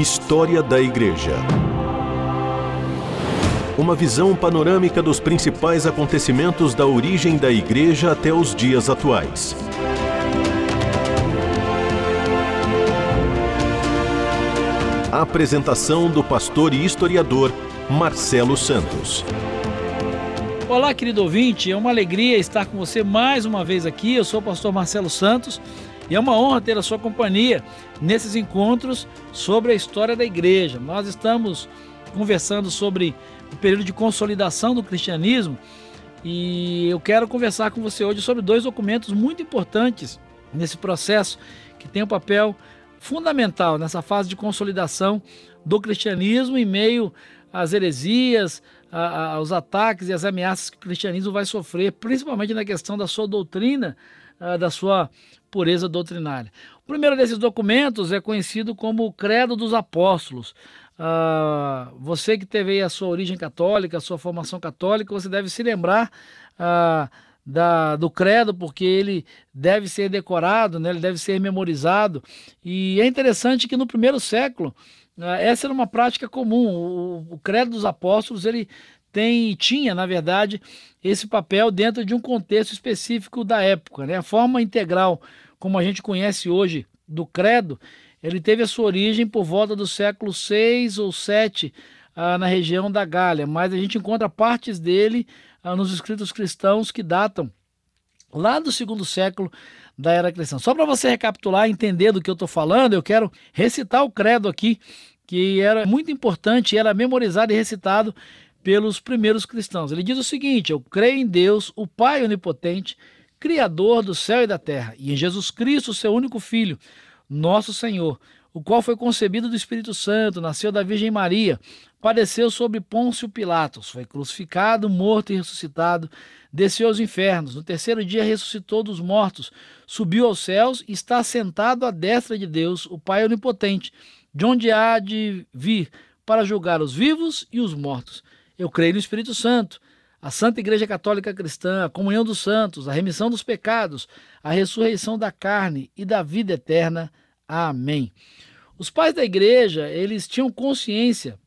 História da Igreja. Uma visão panorâmica dos principais acontecimentos da origem da Igreja até os dias atuais. Apresentação do pastor e historiador Marcelo Santos. Olá, querido ouvinte, é uma alegria estar com você mais uma vez aqui. Eu sou o pastor Marcelo Santos e é uma honra ter a sua companhia nesses encontros sobre a história da igreja. Nós estamos conversando sobre o período de consolidação do cristianismo e eu quero conversar com você hoje sobre dois documentos muito importantes nesse processo que tem um papel fundamental nessa fase de consolidação do cristianismo em meio às heresias, aos ataques e às ameaças que o cristianismo vai sofrer, principalmente na questão da sua doutrina, da sua pureza doutrinária. O primeiro desses documentos é conhecido como o Credo dos Apóstolos. Uh, você que teve a sua origem católica, a sua formação católica, você deve se lembrar uh, da, do credo, porque ele deve ser decorado, né, ele deve ser memorizado. E é interessante que no primeiro século, uh, essa era uma prática comum. O, o credo dos apóstolos ele tem tinha, na verdade, esse papel dentro de um contexto específico da época. Né? A forma integral, como a gente conhece hoje, do credo, ele teve a sua origem por volta do século 6 ou 7 ah, na região da Gália, mas a gente encontra partes dele ah, nos escritos cristãos que datam lá do segundo século da era cristã. Só para você recapitular, entender do que eu estou falando, eu quero recitar o credo aqui, que era muito importante, era memorizado e recitado pelos primeiros cristãos. Ele diz o seguinte: Eu creio em Deus, o Pai onipotente, Criador do céu e da terra, e em Jesus Cristo, seu único Filho, nosso Senhor, o qual foi concebido do Espírito Santo, nasceu da Virgem Maria, padeceu sobre Pôncio Pilatos, foi crucificado, morto e ressuscitado, desceu aos infernos, no terceiro dia ressuscitou dos mortos, subiu aos céus e está sentado à destra de Deus, o Pai onipotente, de onde há de vir para julgar os vivos e os mortos. Eu creio no Espírito Santo, a Santa Igreja Católica Cristã, a comunhão dos santos, a remissão dos pecados, a ressurreição da carne e da vida eterna. Amém. Os pais da igreja, eles tinham consciência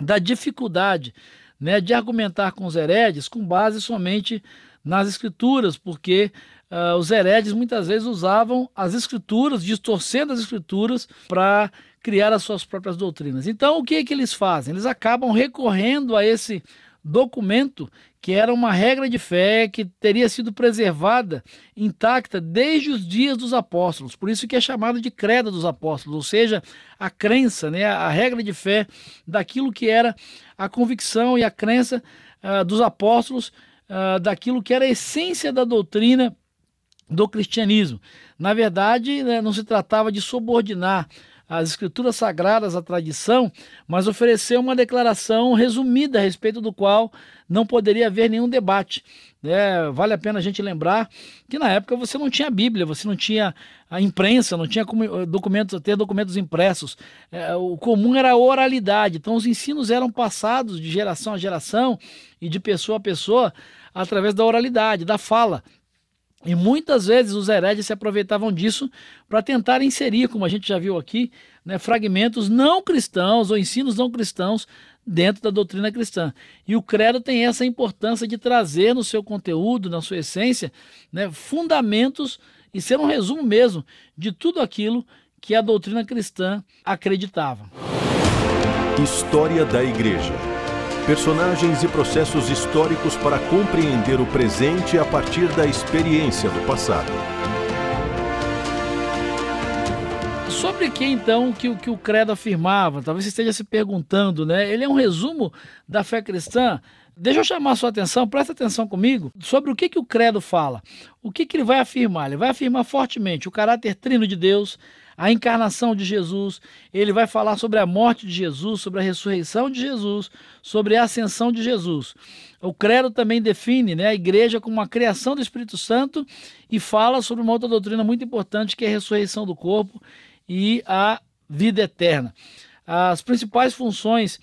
da dificuldade né, de argumentar com os heredes com base somente nas escrituras, porque uh, os heredes muitas vezes usavam as escrituras, distorcendo as escrituras para criar as suas próprias doutrinas. Então, o que é que eles fazem? Eles acabam recorrendo a esse documento que era uma regra de fé que teria sido preservada intacta desde os dias dos apóstolos. Por isso que é chamado de credo dos apóstolos, ou seja, a crença, né, a regra de fé daquilo que era a convicção e a crença uh, dos apóstolos, uh, daquilo que era a essência da doutrina do cristianismo. Na verdade, né, não se tratava de subordinar as escrituras sagradas à tradição, mas oferecer uma declaração resumida a respeito do qual não poderia haver nenhum debate. É, vale a pena a gente lembrar que na época você não tinha Bíblia, você não tinha a imprensa, não tinha eh, documentos, ter documentos impressos. É, o comum era a oralidade. Então os ensinos eram passados de geração a geração e de pessoa a pessoa através da oralidade, da fala. E muitas vezes os heredes se aproveitavam disso para tentar inserir, como a gente já viu aqui, né, fragmentos não cristãos ou ensinos não cristãos dentro da doutrina cristã. E o credo tem essa importância de trazer no seu conteúdo, na sua essência, né, fundamentos e ser um resumo mesmo de tudo aquilo que a doutrina cristã acreditava. História da Igreja personagens e processos históricos para compreender o presente a partir da experiência do passado. Sobre que então que, que o credo afirmava? Talvez você esteja se perguntando, né? Ele é um resumo da fé cristã. Deixa eu chamar a sua atenção, presta atenção comigo, sobre o que, que o credo fala. O que, que ele vai afirmar? Ele vai afirmar fortemente o caráter trino de Deus, a encarnação de Jesus, ele vai falar sobre a morte de Jesus, sobre a ressurreição de Jesus, sobre a ascensão de Jesus. O credo também define né, a igreja como uma criação do Espírito Santo e fala sobre uma outra doutrina muito importante que é a ressurreição do corpo e a vida eterna. As principais funções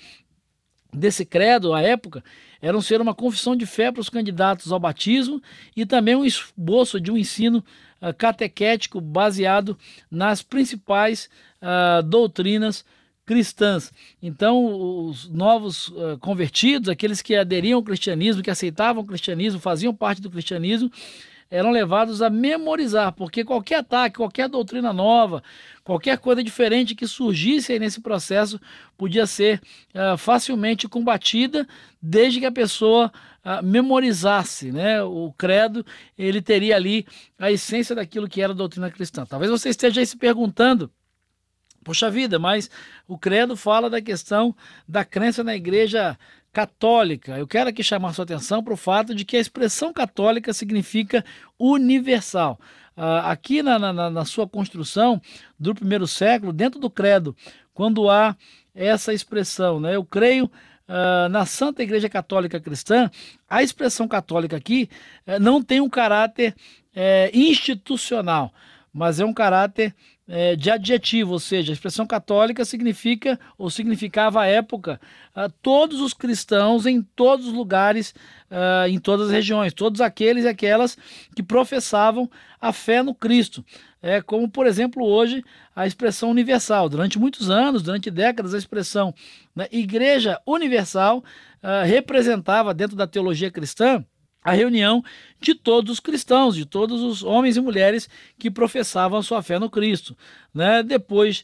desse credo à época eram ser uma confissão de fé para os candidatos ao batismo e também um esboço de um ensino uh, catequético baseado nas principais uh, doutrinas cristãs. Então, os novos uh, convertidos, aqueles que aderiam ao cristianismo, que aceitavam o cristianismo, faziam parte do cristianismo, eram levados a memorizar, porque qualquer ataque, qualquer doutrina nova, qualquer coisa diferente que surgisse nesse processo podia ser uh, facilmente combatida, desde que a pessoa uh, memorizasse né? o credo, ele teria ali a essência daquilo que era a doutrina cristã. Talvez você esteja aí se perguntando. Poxa vida, mas o credo fala da questão da crença na igreja católica. Eu quero aqui chamar sua atenção para o fato de que a expressão católica significa universal. Uh, aqui na, na, na, sua construção do primeiro século, dentro do credo, quando há essa expressão, né, eu creio uh, na Santa Igreja Católica Cristã, a expressão católica aqui uh, não tem um caráter eh, institucional, mas é um caráter é, de adjetivo, ou seja, a expressão católica significa ou significava à época uh, todos os cristãos em todos os lugares, uh, em todas as regiões, todos aqueles e aquelas que professavam a fé no Cristo. É como, por exemplo, hoje a expressão universal. Durante muitos anos, durante décadas, a expressão né, Igreja Universal uh, representava dentro da teologia cristã a reunião de todos os cristãos, de todos os homens e mulheres que professavam a sua fé no Cristo. Né? Depois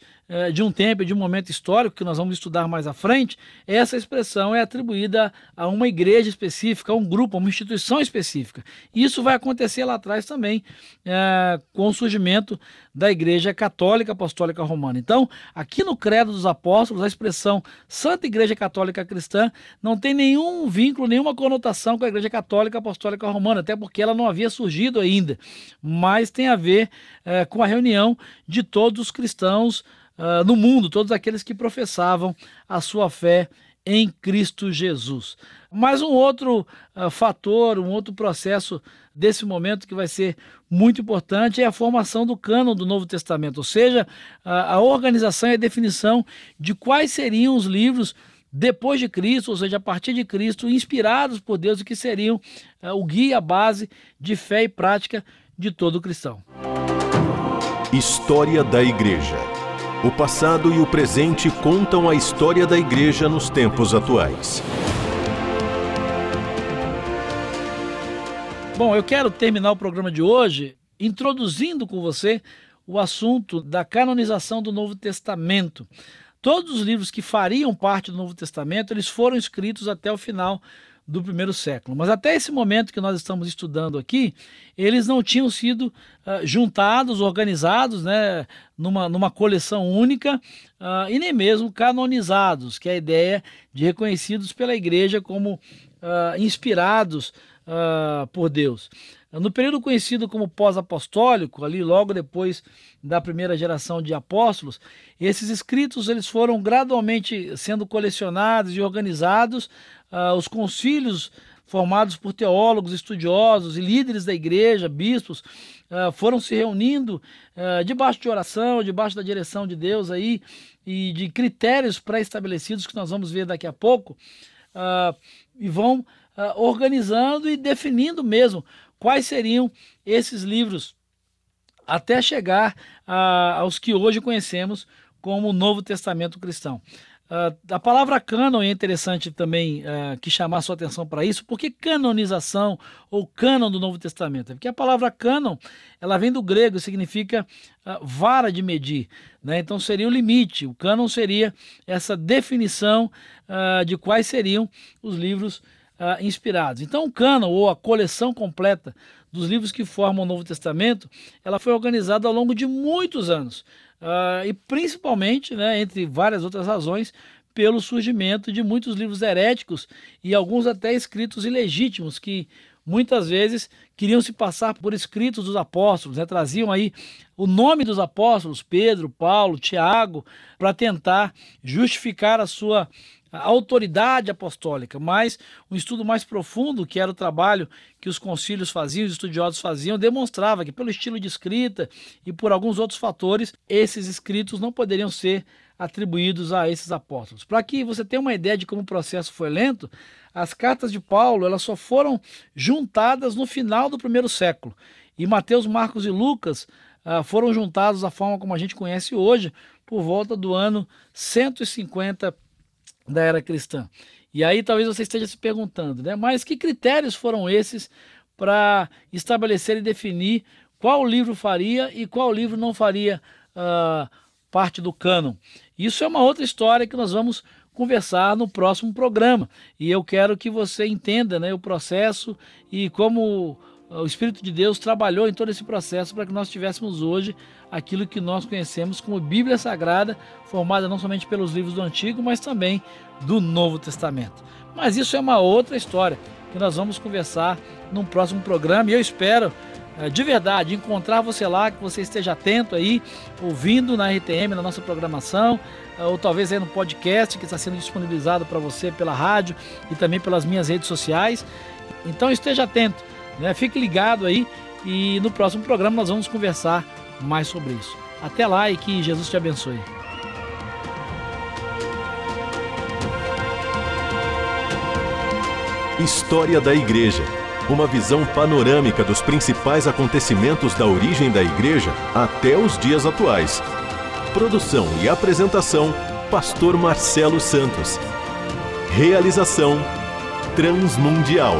de um tempo, de um momento histórico que nós vamos estudar mais à frente, essa expressão é atribuída a uma igreja específica, a um grupo, a uma instituição específica. Isso vai acontecer lá atrás também é, com o surgimento da Igreja Católica Apostólica Romana. Então, aqui no Credo dos Apóstolos, a expressão Santa Igreja Católica Cristã não tem nenhum vínculo, nenhuma conotação com a Igreja Católica Apostólica Romana, até porque ela não havia surgido ainda, mas tem a ver é, com a reunião de todos os cristãos uh, no mundo, todos aqueles que professavam a sua fé em Cristo Jesus. Mas um outro uh, fator, um outro processo desse momento que vai ser muito importante é a formação do cânon do Novo Testamento, ou seja, a, a organização e a definição de quais seriam os livros depois de Cristo, ou seja, a partir de Cristo, inspirados por Deus e que seriam uh, o guia, a base de fé e prática de todo cristão. História da Igreja o passado e o presente contam a história da igreja nos tempos atuais. Bom, eu quero terminar o programa de hoje introduzindo com você o assunto da canonização do Novo Testamento. Todos os livros que fariam parte do Novo Testamento, eles foram escritos até o final do primeiro século. Mas até esse momento que nós estamos estudando aqui, eles não tinham sido uh, juntados, organizados né, numa, numa coleção única uh, e nem mesmo canonizados, que é a ideia de reconhecidos pela igreja como uh, inspirados por Deus. No período conhecido como pós-apostólico, ali logo depois da primeira geração de apóstolos, esses escritos eles foram gradualmente sendo colecionados e organizados. Uh, os concílios formados por teólogos, estudiosos e líderes da igreja, bispos, uh, foram se reunindo uh, debaixo de oração, debaixo da direção de Deus aí e de critérios pré-estabelecidos que nós vamos ver daqui a pouco, e vão organizando e definindo mesmo quais seriam esses livros até chegar aos que hoje conhecemos como o Novo Testamento cristão. Uh, a palavra cânon é interessante também uh, que chamar sua atenção para isso. Por que canonização ou cânon do Novo Testamento? Porque a palavra cânon ela vem do grego e significa uh, vara de medir. Né? Então seria o limite. O cânon seria essa definição de quais seriam os livros uh, inspirados. Então, o cânon, ou a coleção completa dos livros que formam o Novo Testamento, ela foi organizada ao longo de muitos anos. Uh, e principalmente, né, entre várias outras razões, pelo surgimento de muitos livros heréticos e alguns até escritos ilegítimos que muitas vezes queriam se passar por escritos dos apóstolos, né? traziam aí o nome dos apóstolos, Pedro, Paulo, Tiago, para tentar justificar a sua a autoridade apostólica, mas um estudo mais profundo, que era o trabalho que os concílios faziam, os estudiosos faziam, demonstrava que pelo estilo de escrita e por alguns outros fatores, esses escritos não poderiam ser atribuídos a esses apóstolos. Para que você tenha uma ideia de como o processo foi lento, as cartas de Paulo elas só foram juntadas no final do primeiro século. E Mateus, Marcos e Lucas ah, foram juntados da forma como a gente conhece hoje, por volta do ano 150 da era cristã. E aí talvez você esteja se perguntando, né? Mas que critérios foram esses para estabelecer e definir qual livro faria e qual livro não faria uh, parte do cânon? Isso é uma outra história que nós vamos conversar no próximo programa. E eu quero que você entenda né, o processo e como o Espírito de Deus trabalhou em todo esse processo para que nós tivéssemos hoje aquilo que nós conhecemos como Bíblia Sagrada, formada não somente pelos livros do Antigo, mas também do Novo Testamento. Mas isso é uma outra história que nós vamos conversar num próximo programa e eu espero eh, de verdade encontrar você lá, que você esteja atento aí, ouvindo na RTM, na nossa programação, eh, ou talvez aí no podcast que está sendo disponibilizado para você pela rádio e também pelas minhas redes sociais. Então esteja atento né? Fique ligado aí e no próximo programa nós vamos conversar mais sobre isso. Até lá e que Jesus te abençoe. História da Igreja. Uma visão panorâmica dos principais acontecimentos da origem da Igreja até os dias atuais. Produção e apresentação: Pastor Marcelo Santos. Realização: Transmundial.